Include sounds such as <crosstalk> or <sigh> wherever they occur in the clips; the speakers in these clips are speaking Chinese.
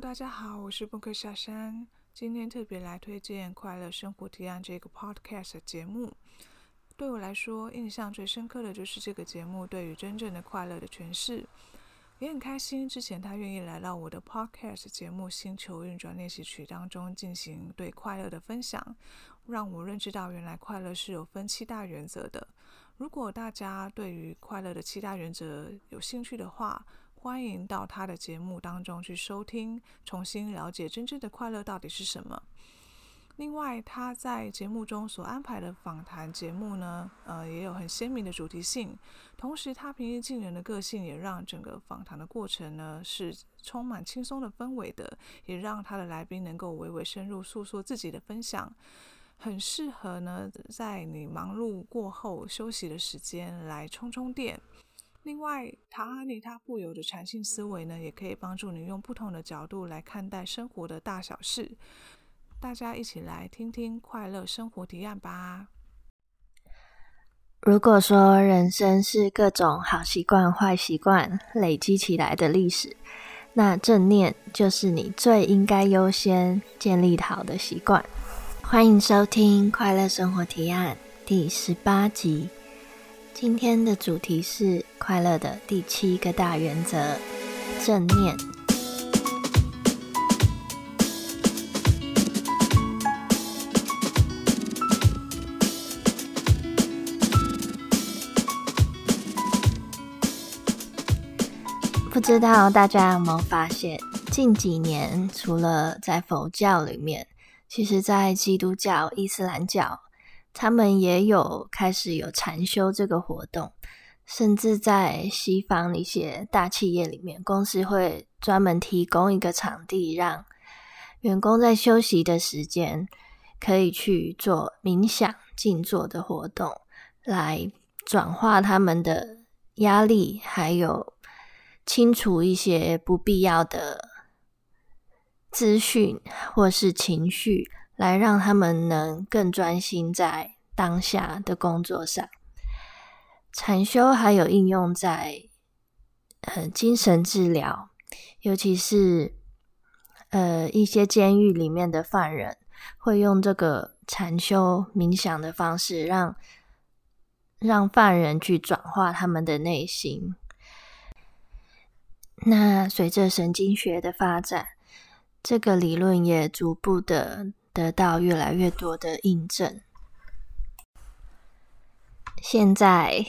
大家好，我是布克小山。今天特别来推荐《快乐生活提案》这个 Podcast 节目。对我来说，印象最深刻的就是这个节目对于真正的快乐的诠释。也很开心，之前他愿意来到我的 Podcast 节目《星球运转练习曲》当中进行对快乐的分享，让我认知到原来快乐是有分七大原则的。如果大家对于快乐的七大原则有兴趣的话，欢迎到他的节目当中去收听，重新了解真正的快乐到底是什么。另外，他在节目中所安排的访谈节目呢，呃，也有很鲜明的主题性。同时，他平易近人的个性也让整个访谈的过程呢是充满轻松的氛围的，也让他的来宾能够娓娓深入诉说自己的分享，很适合呢在你忙碌过后休息的时间来充充电。另外，塔哈尼他富有的禅性思维呢，也可以帮助你用不同的角度来看待生活的大小事。大家一起来听听快乐生活提案吧。如果说人生是各种好习惯、坏习惯累积起来的历史，那正念就是你最应该优先建立好的习惯。欢迎收听快乐生活提案第十八集。今天的主题是快乐的第七个大原则：正念。不知道大家有没有发现，近几年除了在佛教里面，其实在基督教、伊斯兰教。他们也有开始有禅修这个活动，甚至在西方一些大企业里面，公司会专门提供一个场地，让员工在休息的时间可以去做冥想、静坐的活动，来转化他们的压力，还有清除一些不必要的资讯或是情绪。来让他们能更专心在当下的工作上。禅修还有应用在呃精神治疗，尤其是呃一些监狱里面的犯人会用这个禅修冥想的方式让，让让犯人去转化他们的内心。那随着神经学的发展，这个理论也逐步的。得到越来越多的印证。现在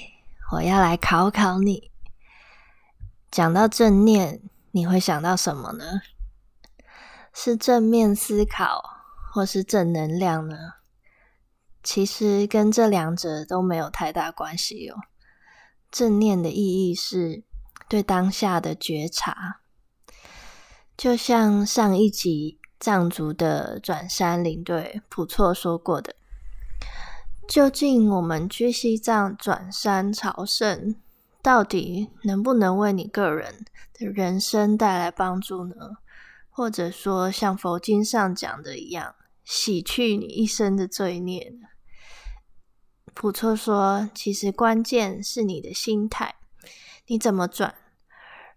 我要来考考你，讲到正念，你会想到什么呢？是正面思考，或是正能量呢？其实跟这两者都没有太大关系哦。正念的意义是对当下的觉察，就像上一集。藏族的转山领队普措说过的：“究竟我们去西藏转山朝圣，到底能不能为你个人的人生带来帮助呢？或者说，像佛经上讲的一样，洗去你一生的罪孽呢？”普措说：“其实关键是你的心态，你怎么转？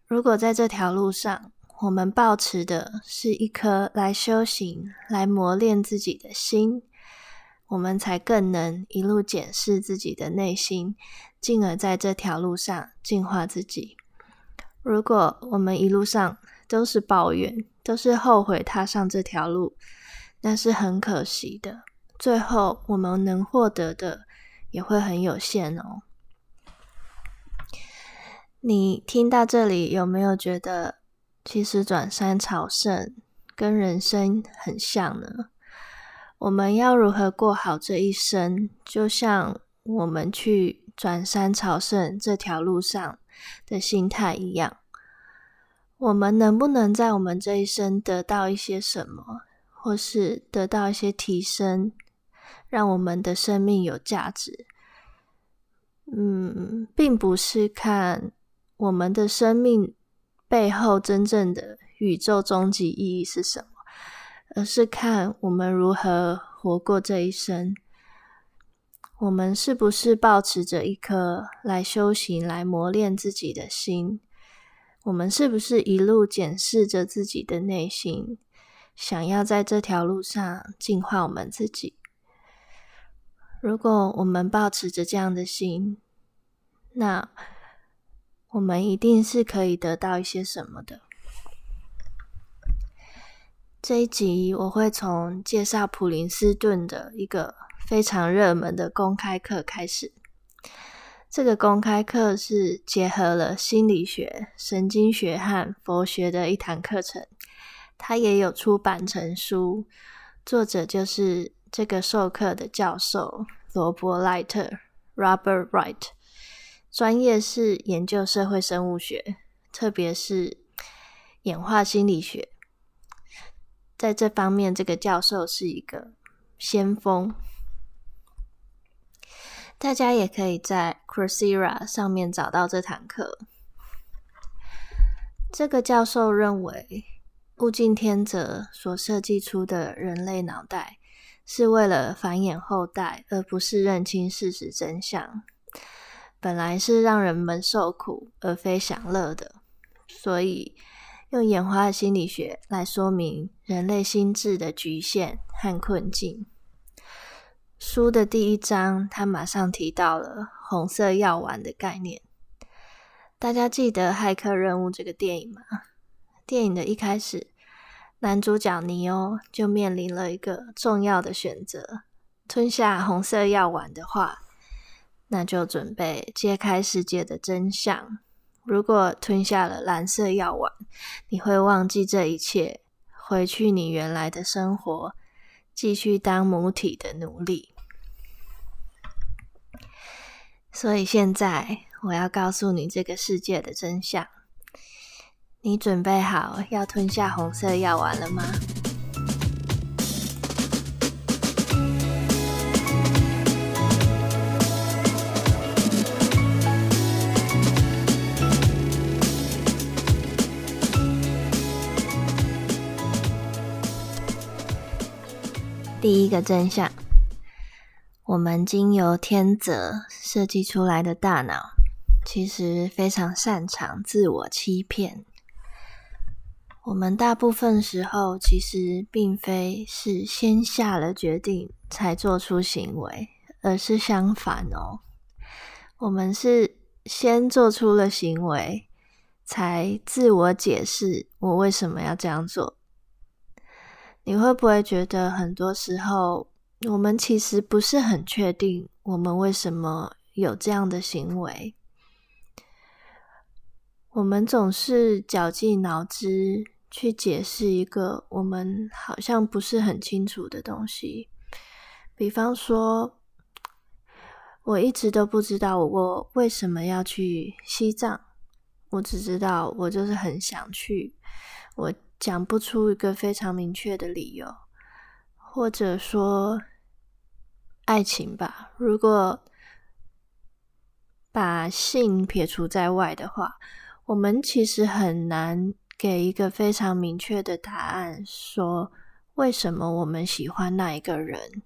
如果在这条路上。”我们抱持的是一颗来修行、来磨练自己的心，我们才更能一路检视自己的内心，进而在这条路上净化自己。如果我们一路上都是抱怨，都是后悔踏上这条路，那是很可惜的。最后我们能获得的也会很有限哦。你听到这里，有没有觉得？其实转山朝圣跟人生很像呢。我们要如何过好这一生，就像我们去转山朝圣这条路上的心态一样。我们能不能在我们这一生得到一些什么，或是得到一些提升，让我们的生命有价值？嗯，并不是看我们的生命。背后真正的宇宙终极意义是什么？而是看我们如何活过这一生。我们是不是抱持着一颗来修行、来磨练自己的心？我们是不是一路检视着自己的内心，想要在这条路上净化我们自己？如果我们抱持着这样的心，那我们一定是可以得到一些什么的。这一集我会从介绍普林斯顿的一个非常热门的公开课开始。这个公开课是结合了心理学、神经学和佛学的一堂课程，它也有出版成书，作者就是这个授课的教授罗伯·赖特 （Robert Wright），专业是研究社会生物学，特别是演化心理学。在这方面，这个教授是一个先锋。大家也可以在 Coursera 上面找到这堂课。这个教授认为，物竞天择所设计出的人类脑袋是为了繁衍后代，而不是认清事实真相。本来是让人们受苦，而非享乐的。所以，用演化心理学来说明人类心智的局限和困境。书的第一章，他马上提到了红色药丸的概念。大家记得《骇客任务》这个电影吗？电影的一开始，男主角尼欧就面临了一个重要的选择：吞下红色药丸的话，那就准备揭开世界的真相。如果吞下了蓝色药丸，你会忘记这一切，回去你原来的生活，继续当母体的奴隶。所以现在我要告诉你这个世界的真相。你准备好要吞下红色药丸了吗？第一个真相，我们经由天择设计出来的大脑，其实非常擅长自我欺骗。我们大部分时候其实并非是先下了决定才做出行为，而是相反哦。我们是先做出了行为，才自我解释我为什么要这样做。你会不会觉得很多时候，我们其实不是很确定我们为什么有这样的行为？我们总是绞尽脑汁去解释一个我们好像不是很清楚的东西。比方说，我一直都不知道我为什么要去西藏，我只知道我就是很想去。我。讲不出一个非常明确的理由，或者说爱情吧。如果把性撇除在外的话，我们其实很难给一个非常明确的答案，说为什么我们喜欢那一个人。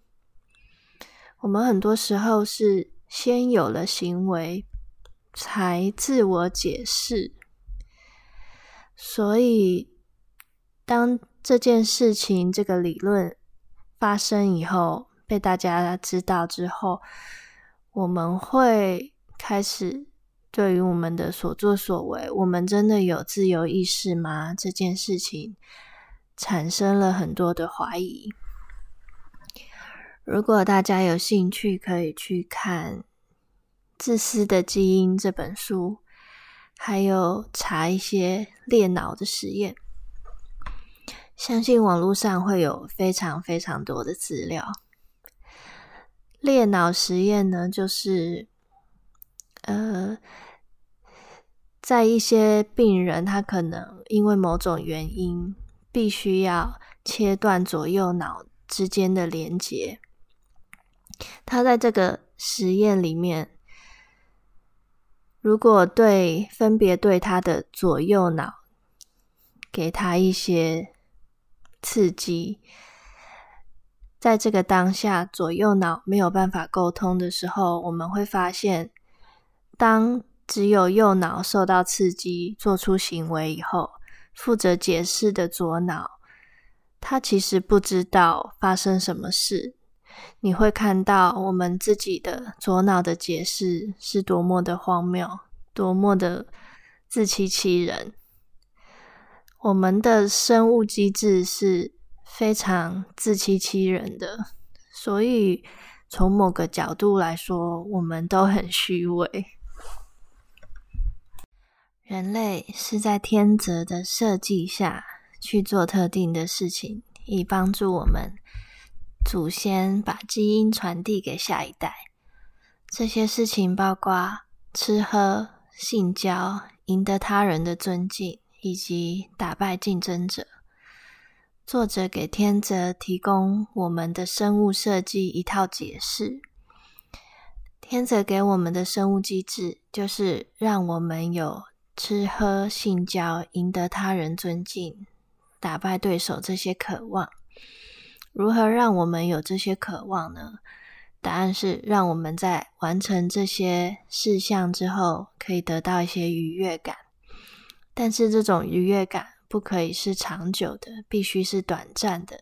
我们很多时候是先有了行为，才自我解释，所以。当这件事情、这个理论发生以后，被大家知道之后，我们会开始对于我们的所作所为，我们真的有自由意识吗？这件事情产生了很多的怀疑。如果大家有兴趣，可以去看《自私的基因》这本书，还有查一些猎脑的实验。相信网络上会有非常非常多的资料。裂脑实验呢，就是呃，在一些病人，他可能因为某种原因，必须要切断左右脑之间的连接。他在这个实验里面，如果对分别对他的左右脑给他一些。刺激，在这个当下，左右脑没有办法沟通的时候，我们会发现，当只有右脑受到刺激，做出行为以后，负责解释的左脑，他其实不知道发生什么事。你会看到我们自己的左脑的解释是多么的荒谬，多么的自欺欺人。我们的生物机制是非常自欺欺人的，所以从某个角度来说，我们都很虚伪。人类是在天择的设计下去做特定的事情，以帮助我们。祖先把基因传递给下一代，这些事情包括吃喝、性交、赢得他人的尊敬，以及打败竞争者。作者给天泽提供我们的生物设计一套解释。天泽给我们的生物机制，就是让我们有吃喝、性交、赢得他人尊敬、打败对手这些渴望。如何让我们有这些渴望呢？答案是让我们在完成这些事项之后，可以得到一些愉悦感。但是这种愉悦感不可以是长久的，必须是短暂的，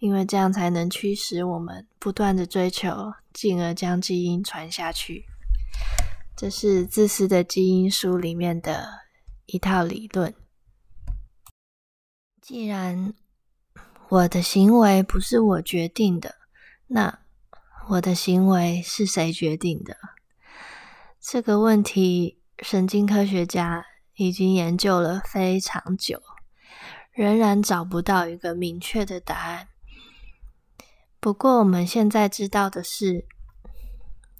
因为这样才能驱使我们不断的追求，进而将基因传下去。这是《自私的基因》书里面的一套理论。既然我的行为不是我决定的，那我的行为是谁决定的？这个问题，神经科学家已经研究了非常久，仍然找不到一个明确的答案。不过，我们现在知道的是，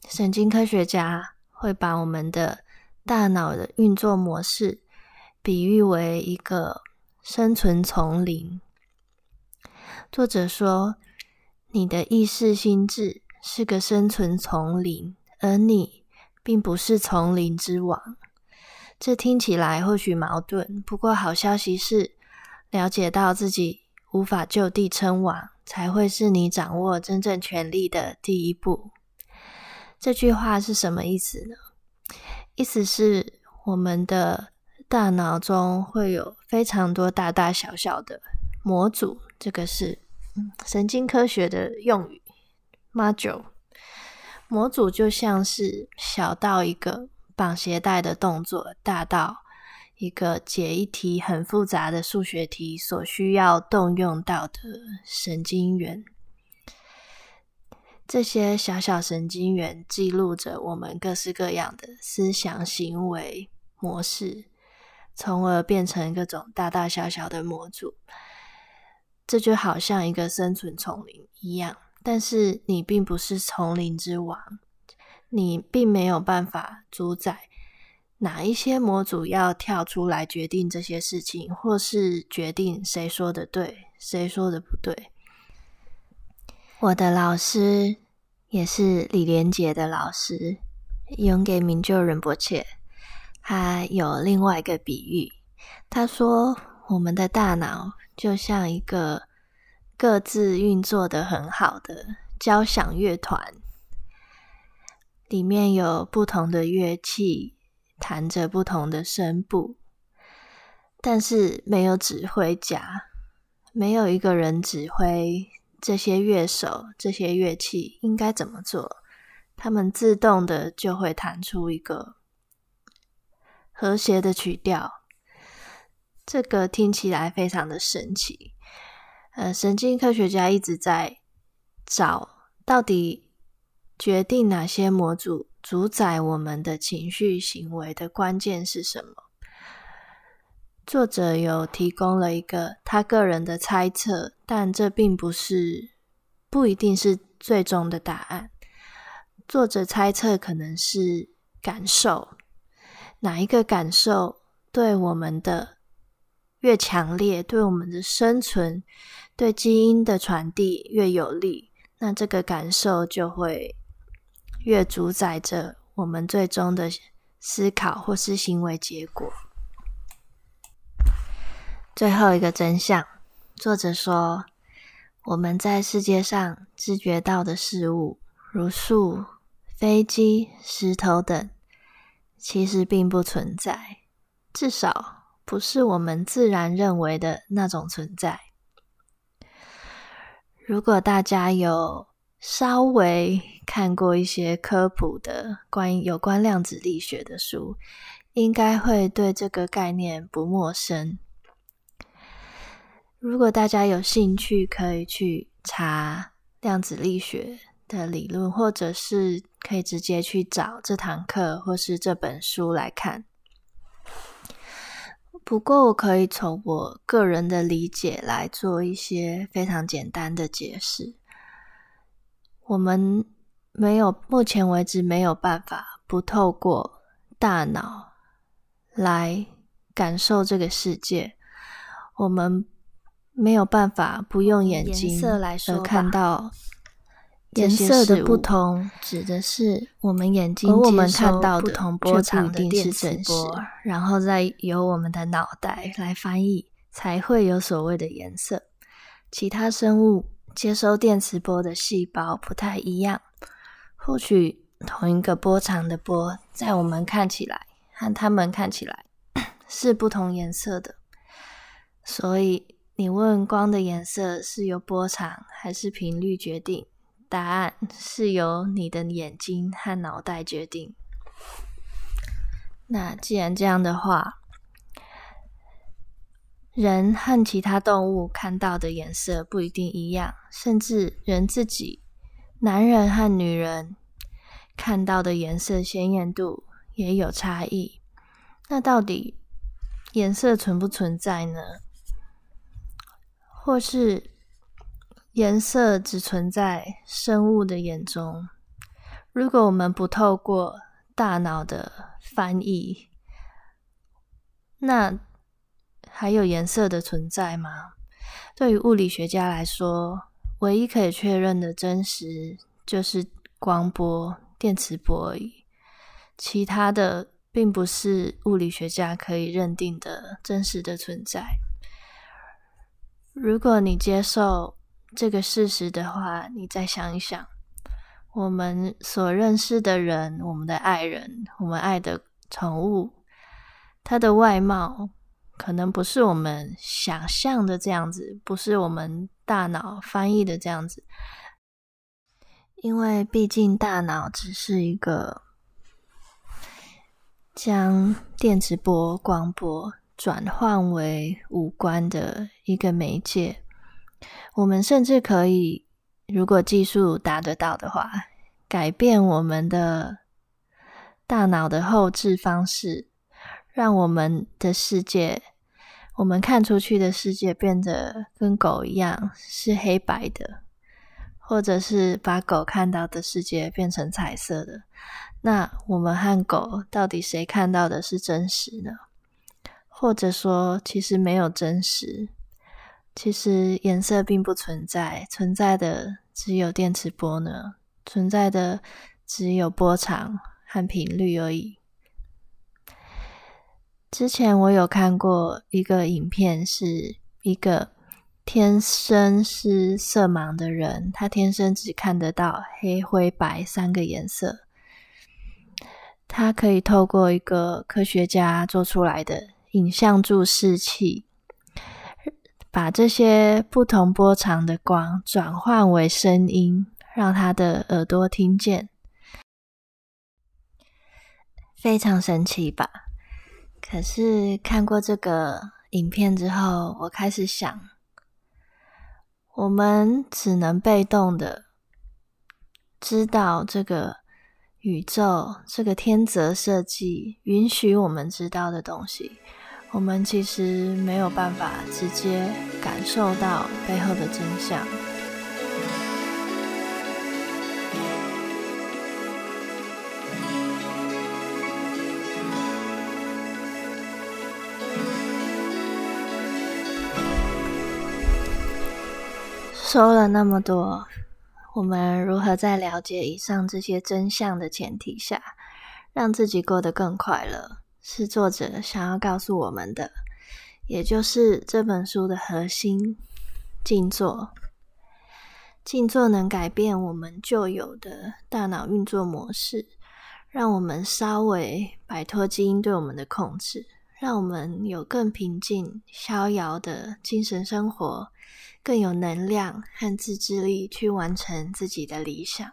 神经科学家会把我们的大脑的运作模式比喻为一个生存丛林。作者说：“你的意识心智是个生存丛林，而你并不是丛林之王。”这听起来或许矛盾，不过好消息是，了解到自己无法就地称王，才会是你掌握真正权力的第一步。这句话是什么意思呢？意思是我们的大脑中会有非常多大大小小的模组。这个是神经科学的用语，module。模组就像是小到一个绑鞋带的动作，大到一个解一题很复杂的数学题所需要动用到的神经元。这些小小神经元记录着我们各式各样的思想行为模式，从而变成各种大大小小的模组。这就好像一个生存丛林一样，但是你并不是丛林之王，你并没有办法主宰哪一些模组要跳出来决定这些事情，或是决定谁说的对，谁说的不对。我的老师也是李连杰的老师，永给明就仁波切，他有另外一个比喻，他说我们的大脑。就像一个各自运作的很好的交响乐团，里面有不同的乐器，弹着不同的声部，但是没有指挥家，没有一个人指挥这些乐手、这些乐器应该怎么做，他们自动的就会弹出一个和谐的曲调。这个听起来非常的神奇，呃，神经科学家一直在找到底决定哪些模组主宰我们的情绪行为的关键是什么。作者有提供了一个他个人的猜测，但这并不是，不一定是最终的答案。作者猜测可能是感受，哪一个感受对我们的越强烈，对我们的生存、对基因的传递越有利，那这个感受就会越主宰着我们最终的思考或是行为结果。最后一个真相，作者说，我们在世界上知觉到的事物，如树、飞机、石头等，其实并不存在，至少不是我们自然认为的那种存在。如果大家有稍微看过一些科普的关于有关量子力学的书，应该会对这个概念不陌生。如果大家有兴趣，可以去查量子力学的理论，或者是可以直接去找这堂课或是这本书来看。不过，我可以从我个人的理解来做一些非常简单的解释。我们没有，目前为止没有办法不透过大脑来感受这个世界。我们没有办法不用眼睛而看到颜色的不同，指的是我们眼睛我们看到的不同波长的电磁波，然后再由我们的脑袋来翻译，才会有所谓的颜色。其他生物。接收电磁波的细胞不太一样，或许同一个波长的波，在我们看起来和他们看起来 <clears throat> 是不同颜色的。所以你问光的颜色是由波长还是频率决定？答案是由你的眼睛和脑袋决定。那既然这样的话，人和其他动物看到的颜色不一定一样，甚至人自己，男人和女人看到的颜色鲜艳度也有差异。那到底颜色存不存在呢？或是颜色只存在生物的眼中？如果我们不透过大脑的翻译，那，还有颜色的存在吗？对于物理学家来说，唯一可以确认的真实就是光波、电磁波而已。其他的并不是物理学家可以认定的真实的存在。如果你接受这个事实的话，你再想一想，我们所认识的人、我们的爱人、我们爱的宠物，它的外貌。可能不是我们想象的这样子，不是我们大脑翻译的这样子，因为毕竟大脑只是一个将电磁波、光波转换为五官的一个媒介。我们甚至可以，如果技术达得到的话，改变我们的大脑的后置方式。让我们的世界，我们看出去的世界变得跟狗一样是黑白的，或者是把狗看到的世界变成彩色的。那我们和狗到底谁看到的是真实呢？或者说，其实没有真实，其实颜色并不存在，存在的只有电磁波呢？存在的只有波长和频率而已。之前我有看过一个影片，是一个天生是色盲的人，他天生只看得到黑、灰、白三个颜色。他可以透过一个科学家做出来的影像注视器，把这些不同波长的光转换为声音，让他的耳朵听见。非常神奇吧？可是看过这个影片之后，我开始想，我们只能被动的知道这个宇宙、这个天择设计允许我们知道的东西，我们其实没有办法直接感受到背后的真相。说了那么多，我们如何在了解以上这些真相的前提下，让自己过得更快乐？是作者想要告诉我们的，也就是这本书的核心——静坐。静坐能改变我们旧有的大脑运作模式，让我们稍微摆脱基因对我们的控制，让我们有更平静、逍遥的精神生活，更有能量和自制力去完成自己的理想。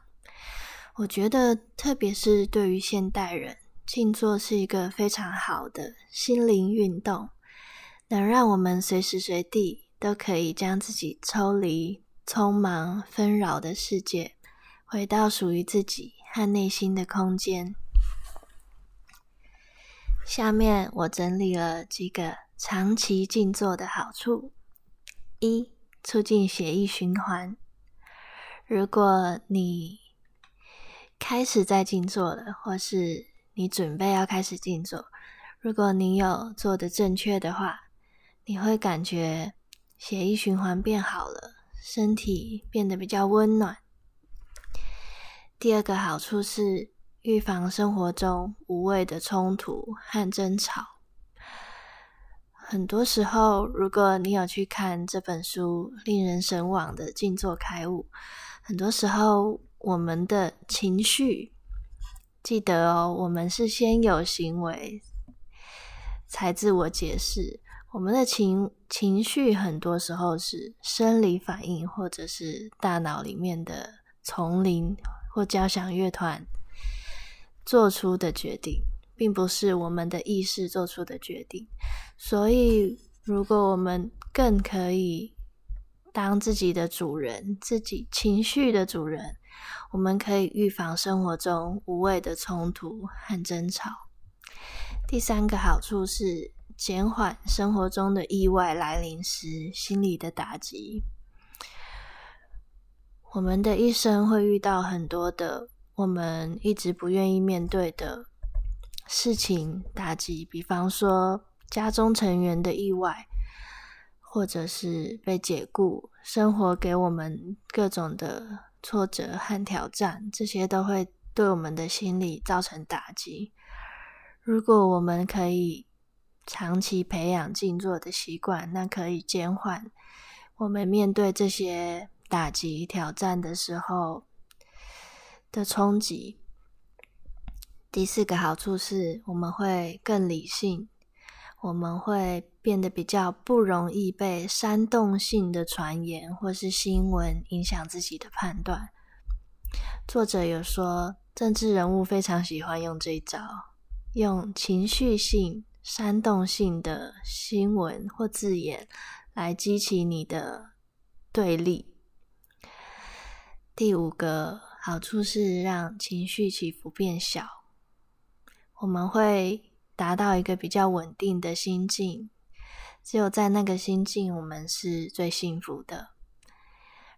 我觉得，特别是对于现代人，静坐是一个非常好的心灵运动，能让我们随时随地都可以将自己抽离匆忙纷扰的世界，回到属于自己和内心的空间。下面我整理了几个长期静坐的好处：一、促进血液循环。如果你开始在静坐了，或是你准备要开始静坐，如果你有做的正确的话，你会感觉血液循环变好了，身体变得比较温暖。第二个好处是预防生活中无谓的冲突和争吵。很多时候，如果你有去看这本书，令人神往的静坐开悟，很多时候。我们的情绪，记得哦，我们是先有行为，才自我解释。我们的情情绪很多时候是生理反应，或者是大脑里面的丛林或交响乐团做出的决定，并不是我们的意识做出的决定。所以，如果我们更可以当自己的主人，自己情绪的主人。我们可以预防生活中无谓的冲突和争吵。第三个好处是减缓生活中的意外来临时心理的打击。我们的一生会遇到很多的我们一直不愿意面对的事情打击，比方说家中成员的意外，或者是被解雇，生活给我们各种的。挫折和挑战，这些都会对我们的心理造成打击。如果我们可以长期培养静坐的习惯，那可以减缓我们面对这些打击挑战的时候的冲击。第四个好处是，我们会更理性。我们会变得比较不容易被煽动性的传言或是新闻影响自己的判断。作者有说，政治人物非常喜欢用这一招，用情绪性、煽动性的新闻或字眼来激起你的对立。第五个好处是让情绪起伏变小，我们会。达到一个比较稳定的心境，只有在那个心境，我们是最幸福的。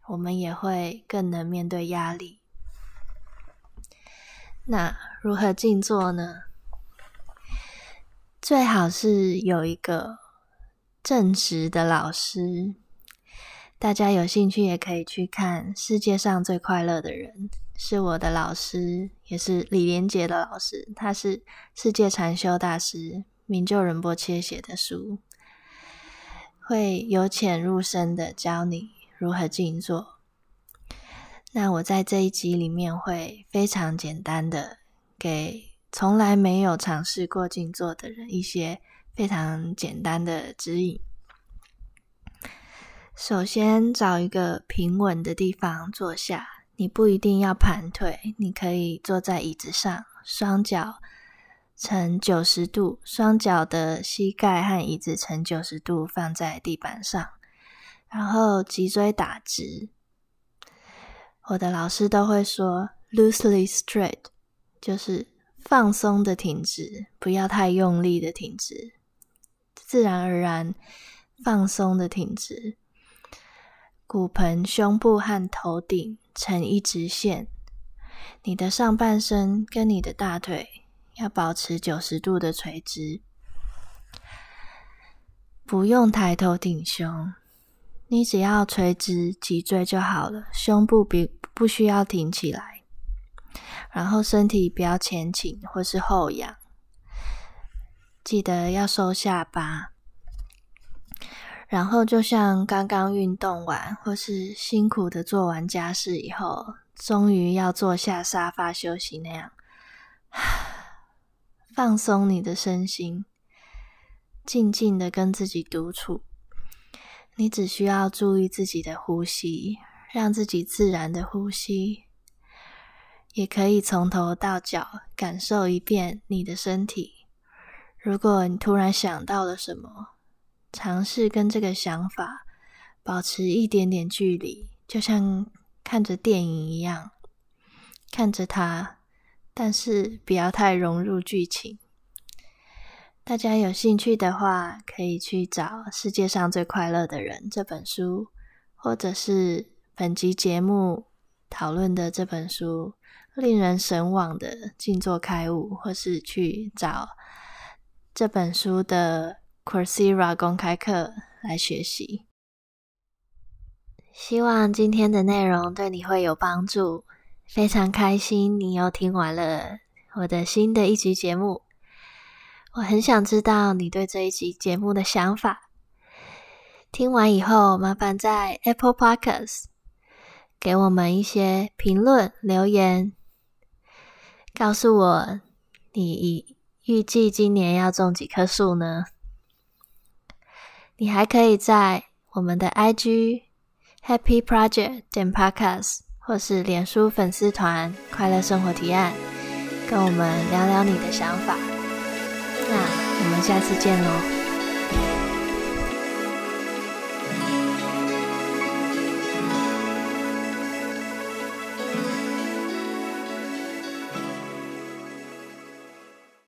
我们也会更能面对压力。那如何静坐呢？最好是有一个正直的老师。大家有兴趣也可以去看《世界上最快乐的人》。是我的老师，也是李连杰的老师。他是世界禅修大师明就仁波切写的书，会由浅入深的教你如何静坐。那我在这一集里面会非常简单的给从来没有尝试过静坐的人一些非常简单的指引。首先，找一个平稳的地方坐下。你不一定要盘腿，你可以坐在椅子上，双脚呈九十度，双脚的膝盖和椅子呈九十度放在地板上，然后脊椎打直。我的老师都会说 “loosely straight”，就是放松的挺直，不要太用力的挺直，自然而然放松的挺直，骨盆、胸部和头顶。成一直线，你的上半身跟你的大腿要保持九十度的垂直，不用抬头挺胸，你只要垂直脊椎就好了，胸部比不需要挺起来，然后身体不要前倾或是后仰，记得要收下巴。然后，就像刚刚运动完，或是辛苦的做完家事以后，终于要坐下沙发休息那样，<sighs> 放松你的身心，静静的跟自己独处。你只需要注意自己的呼吸，让自己自然的呼吸。也可以从头到脚感受一遍你的身体。如果你突然想到了什么，尝试跟这个想法保持一点点距离，就像看着电影一样，看着它，但是不要太融入剧情。大家有兴趣的话，可以去找《世界上最快乐的人》这本书，或者是本集节目讨论的这本书。令人神往的静坐开悟，或是去找这本书的 Coursera 公开课来学习。希望今天的内容对你会有帮助。非常开心你又听完了我的新的一集节目。我很想知道你对这一集节目的想法。听完以后，麻烦在 Apple Podcast 给我们一些评论留言。告诉我，你预计今年要种几棵树呢？你还可以在我们的 IG Happy Project 点 Podcast 或是脸书粉丝团快乐生活提案，跟我们聊聊你的想法。那我们下次见喽。